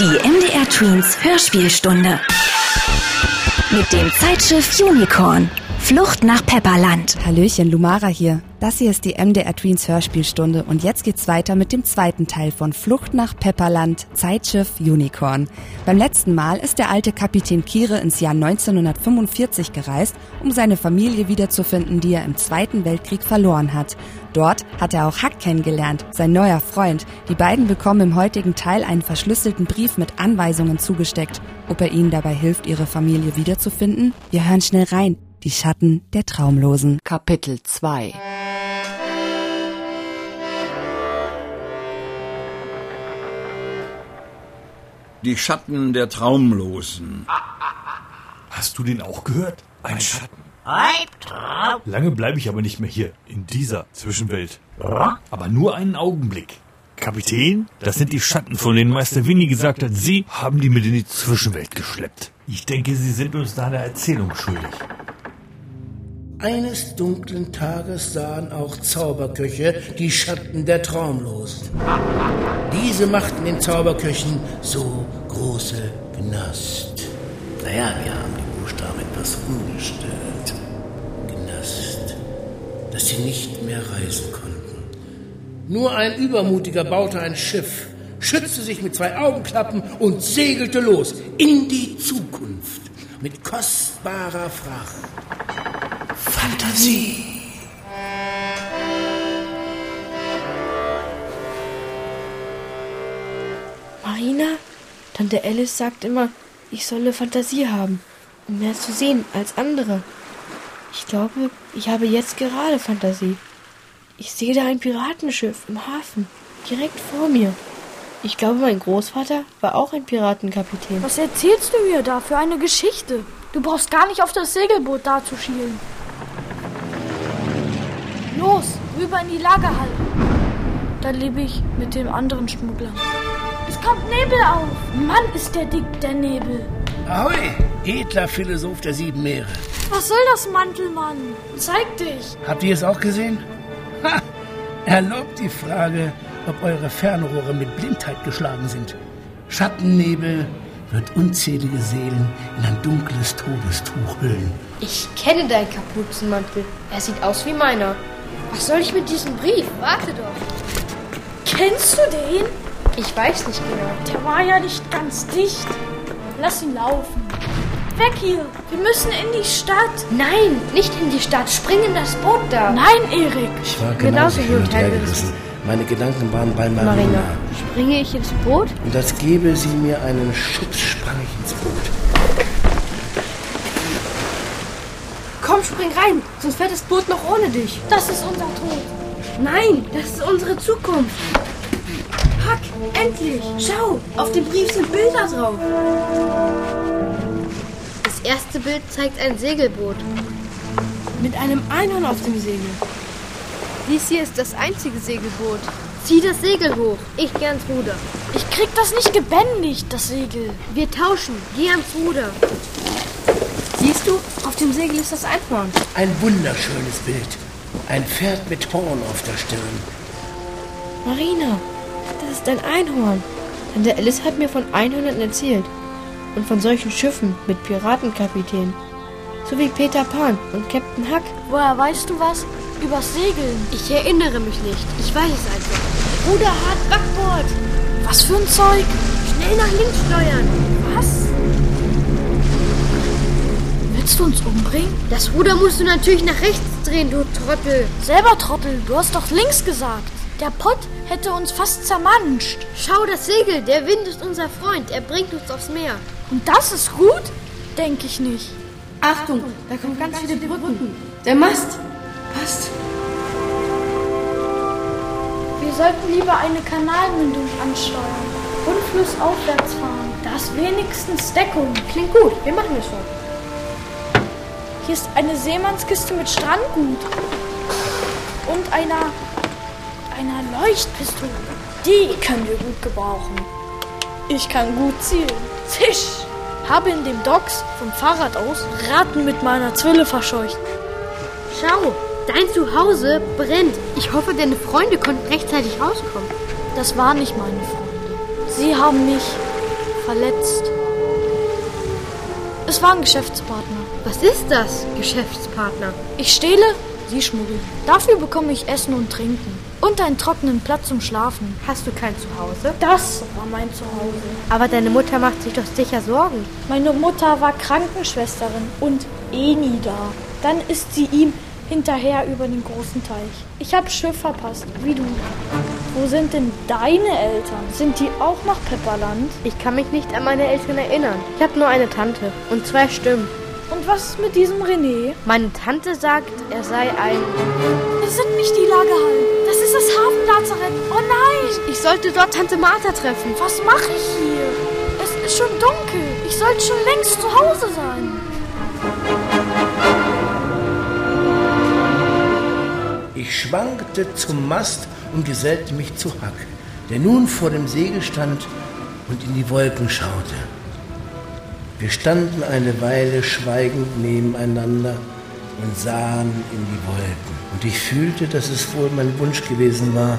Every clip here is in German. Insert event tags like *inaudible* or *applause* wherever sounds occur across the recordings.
Die MDR Tweens Hörspielstunde. Mit dem Zeitschiff Unicorn. Flucht nach Pepperland. Hallöchen, Lumara hier. Das hier ist die MDR Tweens Hörspielstunde und jetzt geht's weiter mit dem zweiten Teil von Flucht nach Pepperland, Zeitschiff Unicorn. Beim letzten Mal ist der alte Kapitän Kire ins Jahr 1945 gereist, um seine Familie wiederzufinden, die er im Zweiten Weltkrieg verloren hat. Dort hat er auch Hack kennengelernt, sein neuer Freund. Die beiden bekommen im heutigen Teil einen verschlüsselten Brief mit Anweisungen zugesteckt. Ob er ihnen dabei hilft, ihre Familie wiederzufinden? Wir hören schnell rein. Die Schatten der Traumlosen. Kapitel 2 Die Schatten der Traumlosen. Hast du den auch gehört? Ein Schatten. Albtraum. Lange bleibe ich aber nicht mehr hier, in dieser Zwischenwelt. Aber nur einen Augenblick. Kapitän, das sind die Schatten, von denen Meister Winnie gesagt hat, Sie haben die mit in die Zwischenwelt geschleppt. Ich denke, Sie sind uns da eine Erzählung schuldig. Eines dunklen Tages sahen auch Zauberköche die Schatten der Traumlosen. Diese machten den Zauberköchen so große Gnast. Naja, wir haben die Buchstaben etwas umgestellt. Gnast, dass sie nicht mehr reisen konnten. Nur ein Übermutiger baute ein Schiff, schützte sich mit zwei Augenklappen und segelte los in die Zukunft mit kostbarer Fracht. Fantasie. Marina, Tante Alice sagt immer, ich solle Fantasie haben, um mehr zu sehen als andere. Ich glaube, ich habe jetzt gerade Fantasie. Ich sehe da ein Piratenschiff im Hafen, direkt vor mir. Ich glaube, mein Großvater war auch ein Piratenkapitän. Was erzählst du mir da für eine Geschichte? Du brauchst gar nicht auf das Segelboot da zu schielen. Los, rüber in die Lagerhalle. Da lebe ich mit den anderen Schmugglern. Es kommt Nebel auf. Mann, ist der dick, der Nebel. Ahoi, edler Philosoph der sieben Meere. Was soll das, Mantelmann? Zeig dich. Habt ihr es auch gesehen? Ha! Erlaubt die Frage, ob eure Fernrohre mit Blindheit geschlagen sind. Schattennebel wird unzählige Seelen in ein dunkles Todestuch hüllen. Ich kenne deinen Kapuzenmantel. Er sieht aus wie meiner. Was soll ich mit diesem Brief? Warte doch. Kennst du den? Ich weiß nicht genau. Der war ja nicht ganz dicht. Lass ihn laufen. Weg hier. Wir müssen in die Stadt. Nein, nicht in die Stadt. Spring in das Boot da. Nein, Erik. Ich war Genauso genauso hin und her gerissen. Meine Gedanken waren bei Marina. Marina, springe ich ins Boot? Und als gebe sie mir einen Schubs, sprang ich ins Boot. Komm, spring rein, sonst fährt das Boot noch ohne dich. Das ist unser Tod. Nein, das ist unsere Zukunft. Hack, endlich. Schau, auf dem Brief sind Bilder drauf. Das erste Bild zeigt ein Segelboot. Mit einem Einhorn auf dem Segel. Dies hier ist das einzige Segelboot. Zieh das Segel hoch. Ich geh ans Ruder. Ich krieg das nicht gebändigt, das Segel. Wir tauschen. Geh ans Ruder. Siehst du, auf dem Segel ist das Einhorn. Ein wunderschönes Bild. Ein Pferd mit Horn auf der Stirn. Marina, das ist ein Einhorn. Tante Alice hat mir von Einhörnern erzählt. Und von solchen Schiffen mit Piratenkapitän. So wie Peter Pan und Captain Huck. Woher weißt du was? Übers Segeln. Ich erinnere mich nicht. Ich weiß es einfach. Ruder hart Backbord. Was für ein Zeug? Schnell nach links steuern. Was? Willst du uns umbringen? Das Ruder musst du natürlich nach rechts drehen, du Trottel. Selber Trottel, du hast doch links gesagt. Der Pott hätte uns fast zermanscht. Schau das Segel, der Wind ist unser Freund. Er bringt uns aufs Meer. Und das ist gut? Denke ich nicht. Achtung, da kommen ganz viele Brücken. Der Mast. Passt. Wir sollten lieber eine Kanalmündung ansteuern und flussaufwärts fahren. Da ist wenigstens Deckung. Klingt gut, wir machen das schon. Hier ist eine Seemannskiste mit Strandgut. Und einer. einer Leuchtpistole. Die können wir gut gebrauchen. Ich kann gut zielen. Zisch! Habe in dem Docks vom Fahrrad aus Ratten mit meiner Zwille verscheucht. Schau, dein Zuhause brennt. Ich hoffe, deine Freunde konnten rechtzeitig rauskommen. Das waren nicht meine Freunde. Sie haben mich verletzt. Es war ein Geschäftspartner. Was ist das, Geschäftspartner? Ich stehle, sie schmuggeln. Dafür bekomme ich Essen und Trinken. Und einen trockenen Platz zum Schlafen. Hast du kein Zuhause? Das war mein Zuhause. Aber deine Mutter macht sich doch sicher Sorgen. Meine Mutter war Krankenschwesterin und eh nie da. Dann ist sie ihm hinterher über den großen Teich. Ich habe Schiff verpasst, wie du. Wo sind denn deine Eltern? Sind die auch nach Pepperland? Ich kann mich nicht an meine Eltern erinnern. Ich habe nur eine Tante und zwei Stimmen. Und was ist mit diesem René? Meine Tante sagt, er sei ein... Das sind nicht die Lagerhallen. Das ist das Hafenlazarett. Oh nein! Ich sollte dort Tante Martha treffen. Was mache ich hier? Es ist schon dunkel. Ich sollte schon längst zu Hause sein. Ich schwankte zum Mast und gesellte mich zu Hack, der nun vor dem Segel stand und in die Wolken schaute. Wir standen eine Weile schweigend nebeneinander und sahen in die Wolken. Und ich fühlte, dass es wohl mein Wunsch gewesen war,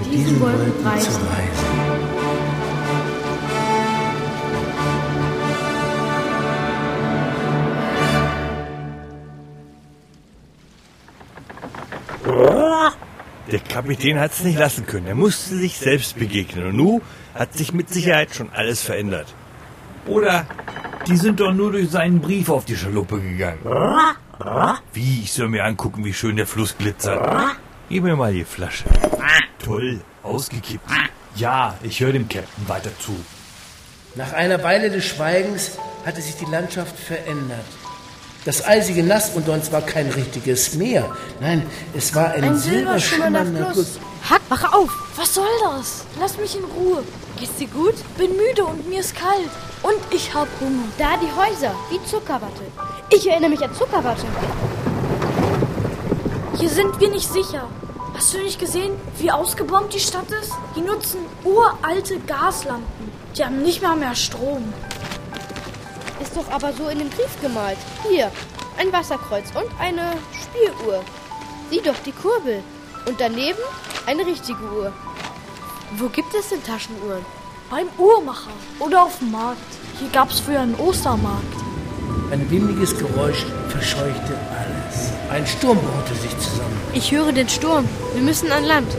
mit, diesen, Wolken, zu reisen. Kapitän hat es nicht lassen können. Er musste sich selbst begegnen. Und nun hat sich mit Sicherheit schon alles verändert. Oder die sind doch nur durch seinen Brief auf die Schaluppe gegangen. Wie? Ich soll mir angucken, wie schön der Fluss glitzert. Gib mir mal die Flasche. Toll, ausgekippt. Ja, ich höre dem Captain weiter zu. Nach einer Weile des Schweigens hatte sich die Landschaft verändert. Das eisige Nass unter uns war kein richtiges Meer. Nein, es war ein, Ein silberschimmernder Fluss. Hack, wache auf! Was soll das? Lass mich in Ruhe. Geht's dir gut? Bin müde und mir ist kalt. Und ich hab Hunger. Da die Häuser, wie Zuckerwatte. Ich erinnere mich an Zuckerwatte. Hier sind wir nicht sicher. Hast du nicht gesehen, wie ausgebombt die Stadt ist? Die nutzen uralte Gaslampen. Die haben nicht mal mehr Strom. Doch aber so in dem Brief gemalt. Hier, ein Wasserkreuz und eine Spieluhr. Sieh doch die Kurbel. Und daneben eine richtige Uhr. Wo gibt es denn Taschenuhren? Beim Uhrmacher oder auf dem Markt. Hier gab's früher einen Ostermarkt. Ein windiges Geräusch verscheuchte alles. Ein Sturm braute sich zusammen. Ich höre den Sturm. Wir müssen an Land.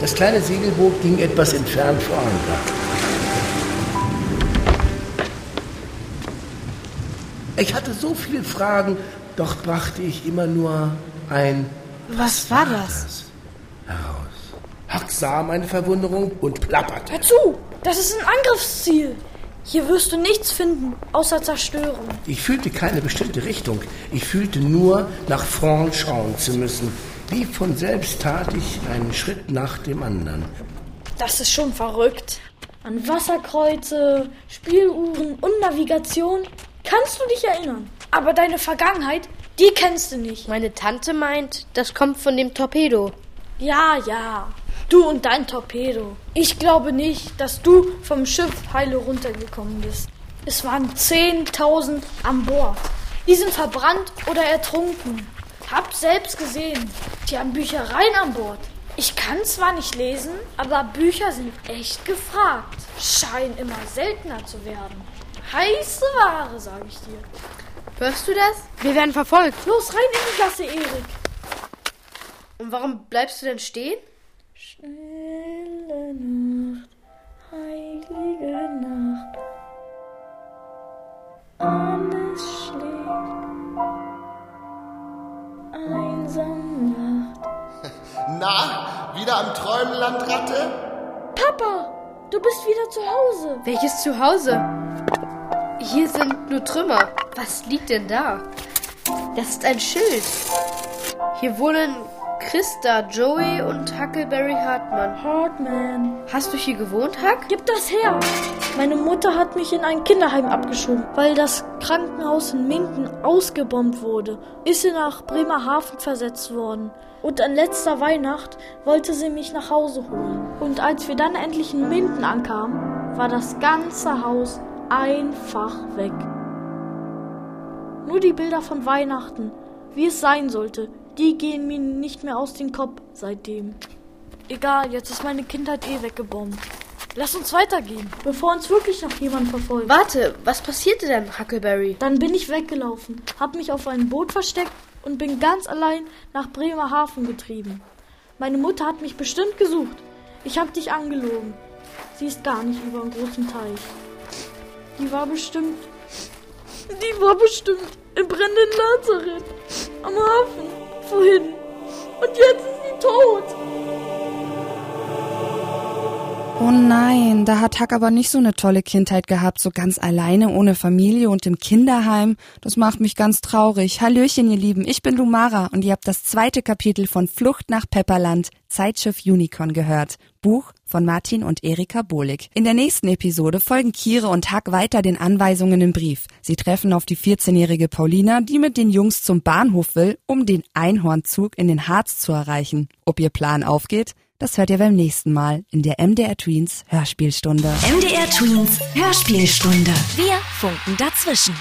Das kleine Segelboot ging etwas entfernt vor Anker. Ich hatte so viele Fragen, doch brachte ich immer nur ein Was war das? heraus. Huck sah meine Verwunderung und plapperte. Hör zu! Das ist ein Angriffsziel. Hier wirst du nichts finden, außer Zerstörung. Ich fühlte keine bestimmte Richtung. Ich fühlte nur, nach vorn schauen zu müssen. Wie von selbst tat ich einen Schritt nach dem anderen. Das ist schon verrückt. An Wasserkreuze, Spieluhren und Navigation kannst du dich erinnern. Aber deine Vergangenheit, die kennst du nicht. Meine Tante meint, das kommt von dem Torpedo. Ja, ja. Du und dein Torpedo. Ich glaube nicht, dass du vom Schiff heile runtergekommen bist. Es waren 10.000 an Bord. Die sind verbrannt oder ertrunken. Hab selbst gesehen. Die haben Büchereien an Bord. Ich kann zwar nicht lesen, aber Bücher sind echt gefragt. Scheinen immer seltener zu werden. Heiße Ware, sage ich dir. Hörst du das? Wir werden verfolgt. Los rein in die Gasse, Erik. Und warum bleibst du denn stehen? Stille Nacht, heilige Nacht. Alles schläft. Einsam wacht. *laughs* Na, wieder am Träumen, Landratte? Papa, du bist wieder zu Hause. Welches Zuhause? Hier sind nur Trümmer. Was liegt denn da? Das ist ein Schild. Hier wohnen Christa, Joey und Huckleberry Hartmann. Hartman, Hast du hier gewohnt, Huck? gib das her. Meine Mutter hat mich in ein Kinderheim abgeschoben, weil das Krankenhaus in Minden ausgebombt wurde. Ist sie nach Bremerhaven versetzt worden. Und an letzter Weihnacht wollte sie mich nach Hause holen. Und als wir dann endlich in Minden ankamen, war das ganze Haus einfach weg. Nur die Bilder von Weihnachten, wie es sein sollte, die gehen mir nicht mehr aus dem Kopf seitdem. Egal, jetzt ist meine Kindheit eh weggebombt. Lass uns weitergehen, bevor uns wirklich noch jemand verfolgt. Warte, was passierte denn, Huckleberry? Dann bin ich weggelaufen, hab mich auf ein Boot versteckt und bin ganz allein nach Bremerhaven getrieben. Meine Mutter hat mich bestimmt gesucht. Ich hab dich angelogen. Sie ist gar nicht über einen großen Teich. Die war bestimmt. Die war bestimmt im brennenden Lazarett. Am Hafen. Vorhin. Und jetzt ist sie tot. Oh nein, da hat Huck aber nicht so eine tolle Kindheit gehabt, so ganz alleine, ohne Familie und im Kinderheim. Das macht mich ganz traurig. Hallöchen, ihr Lieben, ich bin Lumara und ihr habt das zweite Kapitel von Flucht nach Pepperland, Zeitschiff Unicorn gehört. Buch von Martin und Erika Bohlig. In der nächsten Episode folgen Kire und Huck weiter den Anweisungen im Brief. Sie treffen auf die 14-jährige Paulina, die mit den Jungs zum Bahnhof will, um den Einhornzug in den Harz zu erreichen. Ob ihr Plan aufgeht? Das hört ihr beim nächsten Mal in der MDR Tweens Hörspielstunde. MDR Tweens Hörspielstunde. Wir funken dazwischen.